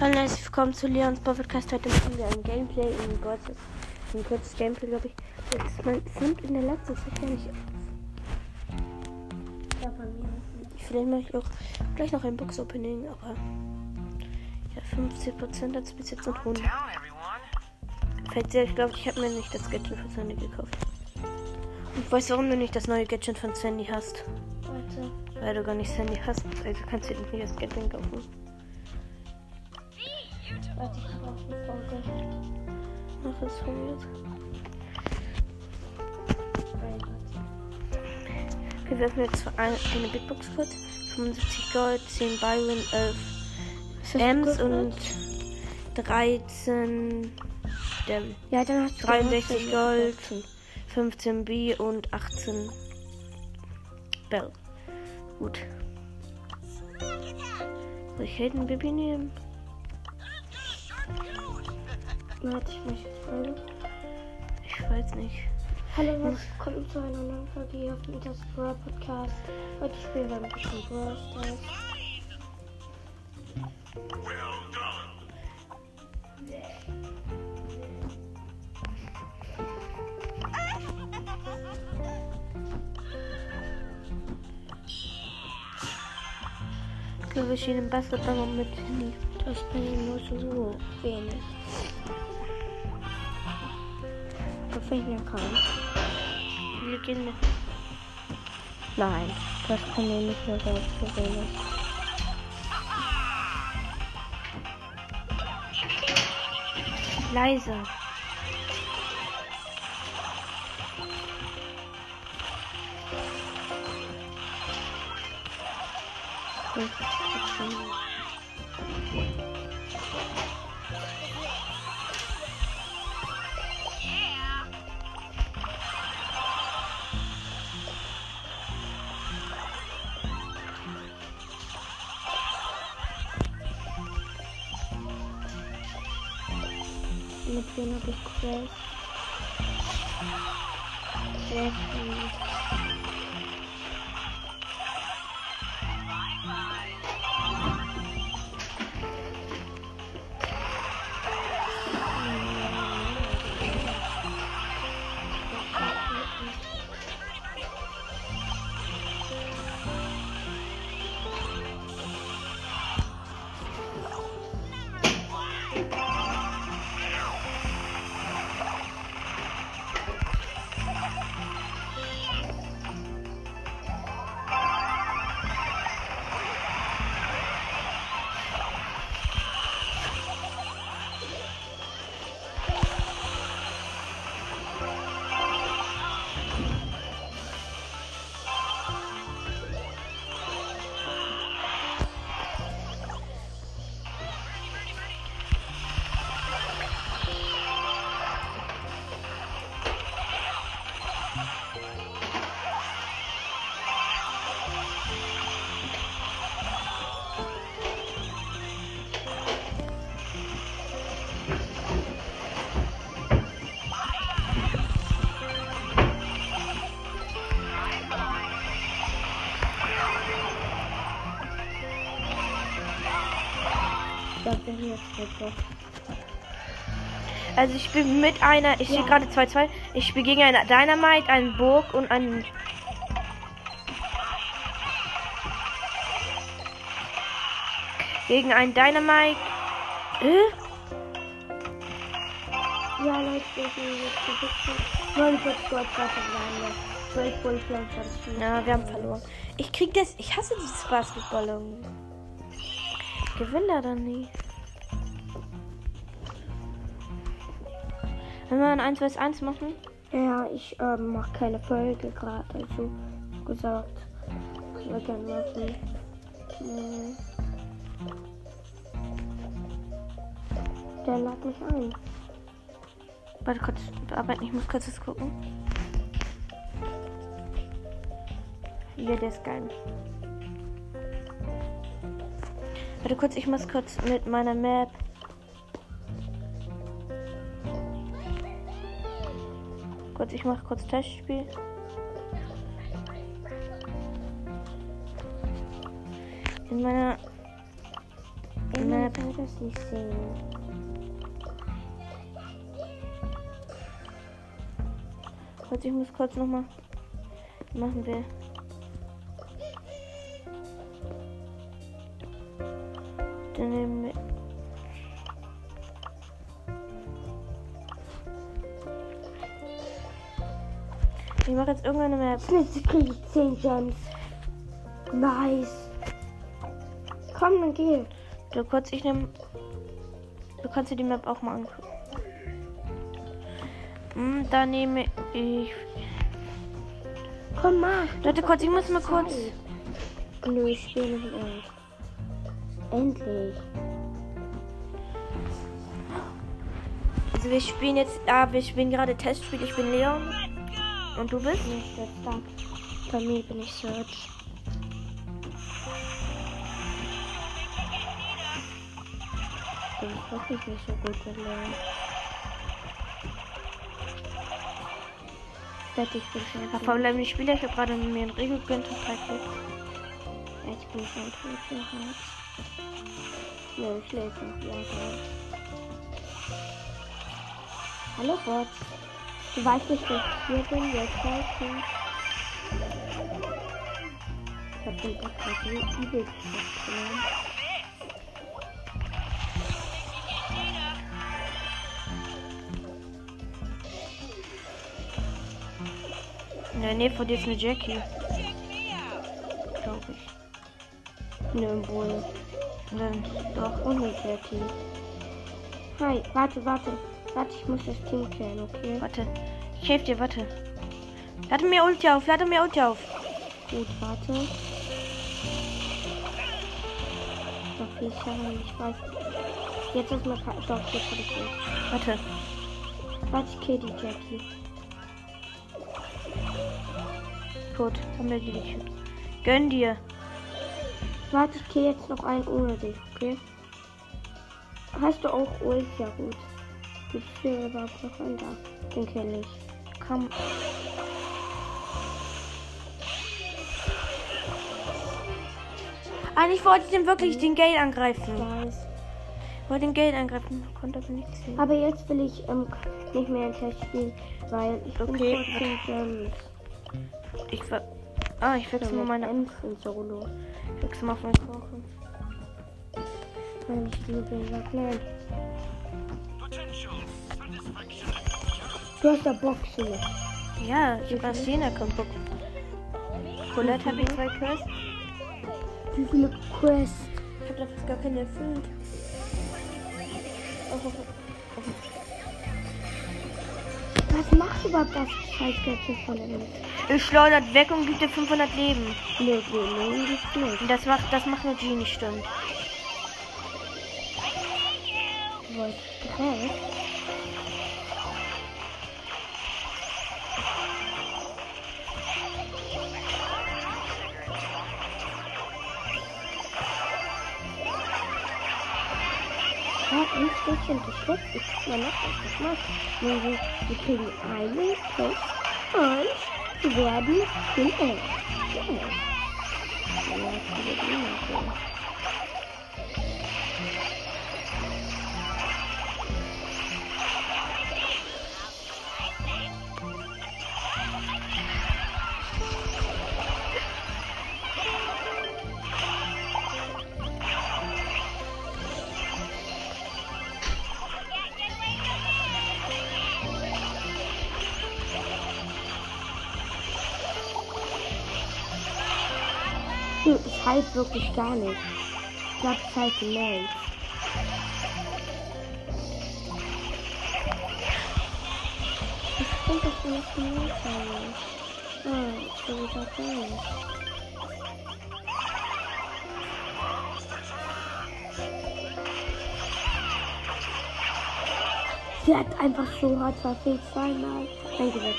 Hallo, herzlich willkommen zu Leons Podcast. Heute machen wir ein Gameplay in Gottes. Ein kurzes Gameplay, glaube ich. Das man, es nimmt in der letzten Zeit gar nicht. Ja, bei mir. Vielleicht mache ich auch gleich noch ein Box-Opening, aber. Ja, 50% hat es bis jetzt noch 100. Falls ihr, ich glaube, ich habe mir nicht das Gadget von Sandy gekauft. Und weißt du, warum du nicht das neue Gadget von Sandy hast? Warte. Weil du gar nicht Sandy hast. Also kannst du dir nicht das Gadget kaufen. Warte, ich brauche eine Folge. Mach es von jetzt. Okay, wir öffnen jetzt eine, eine Big Box kurz. 75 Gold, 10 Byron, 11 Ems und 13 Dem. Ja, dann hast du 63 Gold, 15 B und 18 Bell. Gut. Soll ich Hayden Baby nehmen? Warte, ich jetzt folgen. Ich weiß nicht. Hallo, was kommt zu einer neuen Folge hier auf dem das Brawl Podcast. Heute spielen wir ein bisschen Brawl Stars. Ich schieben besser dann mit Handy. Das bin ich nur so wenig. Mir kein. Wir gehen mit. Nein, das kann mir nicht mehr so wenig. Leise. Mit wem habe ich Quest? Ich. Also ich bin mit einer, ich Ja. sehe gerade 2-2. Ich spiele gegen eine Dynamite, einen Burg und einen. Gegen einen Dynamite. Äh? Ja, Leute, wir sind jetzt ein bisschen. 49 Gold, 2 verbleiben. 12 Bull, 24 Ja, wir haben verloren. Ich krieg das. Ich hasse dieses Basketball irgendwie. Gewinne da dann nie. Wenn wir ein 1 vs 1 machen? Ja, ich ähm, mache keine Folge gerade, also gesagt. Ich will gerne machen. Hm. Der lad mich ein. Warte kurz, bearbeiten. Ich muss kurz das gucken. Ja, der ist geil. Warte kurz, ich muss kurz mit meiner Map. Kurz, ich mache kurz Testspiel. In meiner kann man Map. das nicht sehen. Kurz, ich muss kurz nochmal. Machen wir. Wir. Ich mache jetzt irgendeine Map. Jetzt kriege ich 10 Gems. Nice. Komm, dann geh. Du kurz, ich nehme. Du kannst dir die Map auch mal angucken. Hm, Da nehme ich. Komm, mach. Leute, kurz, ich muss mal kurz. Nö, ich spiele nicht. Endlich. Also wir spielen jetzt. Ah, wir spielen gerade Testspiel. Ich bin Leon. Und du bist? Nicht jetzt da. Bei mir bin ich Search. Das ist wirklich nicht so gut mit Leon. Fertig bin ich Ja, schon. verbleibende Spieler. Ich habe gerade mir ein Regel gegönnt und drei. Jetzt bin ich schon tot. Nö, ich lebe noch. Ja, geil. Hallo Bot. Du weißt nicht, dass ich hier bin. Jetzt weißt du. Ich hab den Bot gerade so übel genommen. In der Nähe von dir ist eine Jackie. Glaube ich. Nö, wohl. Und dann doch. Jackie. Hi, warte, warte. Warte, ich muss das Team klären, okay? Warte. Ich helfe dir, warte. Lade mir Ulti auf, lade mir Ulti auf. Gut, warte. Doch, ich habe ich weiß. Jetzt ist mir Doch, jetzt habe ich nicht. Warte. Warte, ich kill die Jackie. Gut, haben wir die Chips. Gönn dir. Warte, ich kill jetzt noch einen ohne dich, okay? Hast du auch Ult? Ja, gut. Wie viel überhaupt noch einen da? Den kill ich. Komm. Eigentlich wollte ich den wirklich den Gale angreifen. Weiß. Ich wollte den Gale angreifen, konnte aber nicht sehen. Aber jetzt will ich ähm, nicht mehr in Test spielen, weil ich bin Okay. trotzdem Gems. Ich ver Ah, ich wechsle mal meine. Solo. Ich wechsle mal auf meinen Kochen. Weil ich liebe ihn. Nein. Du hast da Boxen. Ja, ich habe Szene keinen Bock. Colette habe ich zwei Quests. Wie viele Quests? Ich habe da fast gar keine erfüllt. Oh, oh, oh. Was macht überhaupt das Scheißgärtchen von Ems? Ich schleudert weg und gibt dir 500 Leben. Nö, nö, das nicht. Und das macht, das macht nur Genie, stimmt. Du Ja, ein Stückchen geschickt. Ich guck mal noch, was das macht. Nämlich, wir kriegen einen plus und werden den Elf. Ja. Ja, das. Halt wirklich gar nicht. Ich glaube, ich halte Mails. Ich dass du nicht Mails hast. Ah, so ist das nicht. Sie hat einfach so hart verfehlt zweimal. Weg.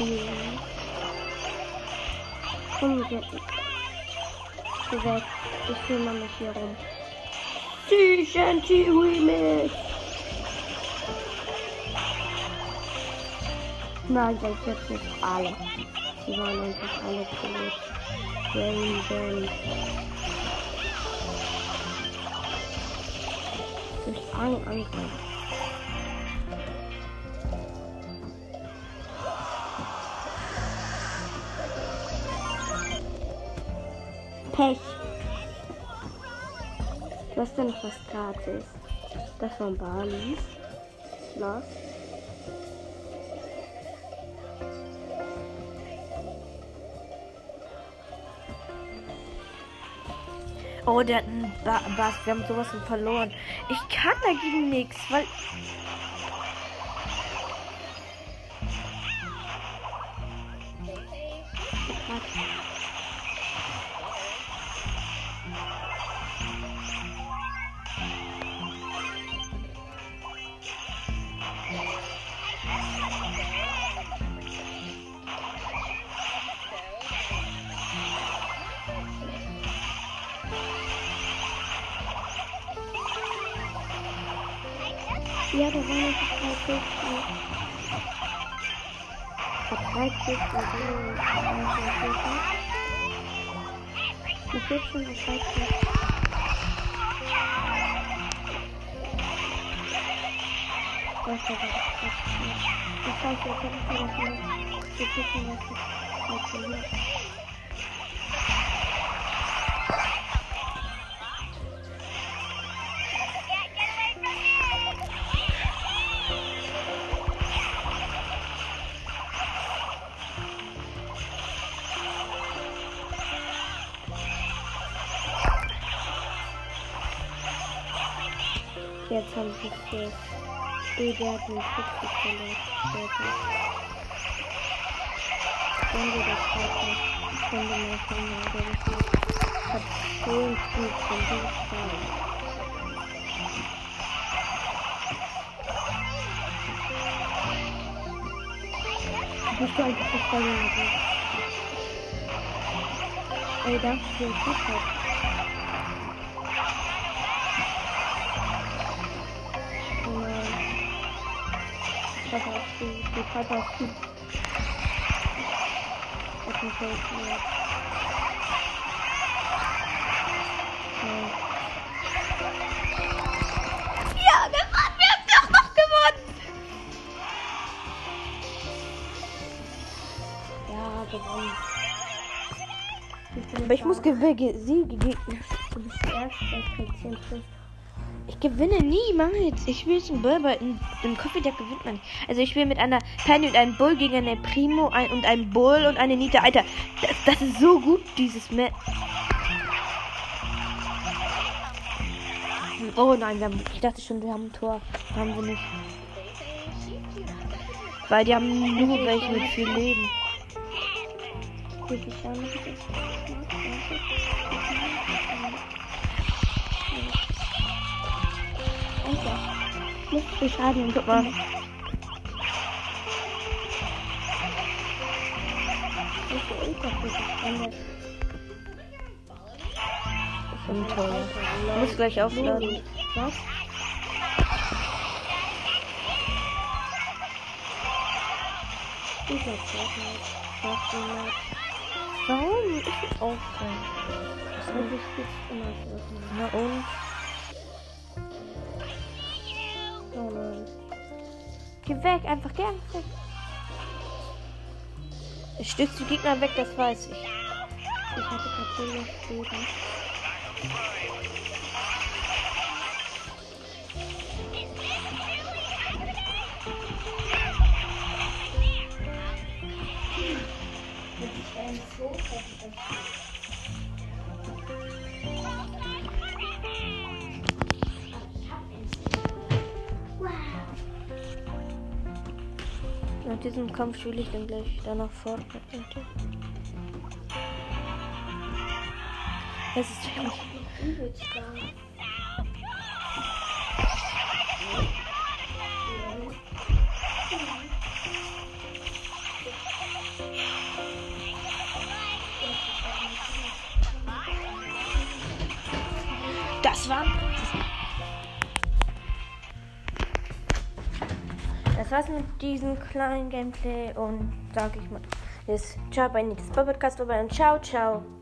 Ja. Komm, geh weg. Ich kümmere mich hier rum. TNT Remix. Nein, das jetzt nicht alle. Sie waren einfach alle tot. Brain Band. Durch einen Angriff. Pech. Du hast noch was gratis. Das von Barleys. Los. Oh, der hat einen ba Bass. Wir haben sowas verloren. Ich kann dagegen nichts, weil. Ja, da war noch drei Kisten. Ich hab drei Kisten. Ich hab schon noch drei Kisten. Das ist aber das Das heißt, ich hab nicht mehr die Kisten, was ich jetzt Jetzt haben sich das Spielwert mit 50 verletzt. Wenn wir das halten, können wir mal schauen, wer das ist. Hat 10 Zug von diesem Stein. Bist du einfach das Feuer Ey, danke für den Tipp. Piper ist die, die Piper ist gut. Auf dem Feld, ja. Ja, gewonnen! Wir haben doch noch gewonnen! Ja, gewonnen. Aber ich muss gewinnen. Sie gegen. Du bist erst bei 10 plus. Ich gewinne niemals. Ich will zum Burber. Im, im Coffee Deck gewinnt man. nicht. Also ich will mit einer Penny und einem Bull gegen eine Primo ein, und einem Bull und eine Nita. Alter, das, das ist so gut, dieses Match. Oh nein, wir haben, ich dachte schon, wir haben ein Tor. Haben wir nicht. Weil die haben nur welche mit viel Leben. Das? Alter. Nicht viel Schaden. Guck mal. Ändert. Ein Tor. Ich muss gleich aufladen. Was? Ich hab mal. Warum? Ich will aufhören. Eigentlich gibt's immer so. Na und? Geh weg, einfach einfach weg. Ich stütze die Gegner weg, das weiß ich. Ich hatte noch Leben. Nach diesem Kampf spiele ich dann gleich danach fort. Es ist wirklich. War's mit diesem kleinen Gameplay und sage ich mal, ist ciao bei Nitas Podcast vorbei und ciao, ciao.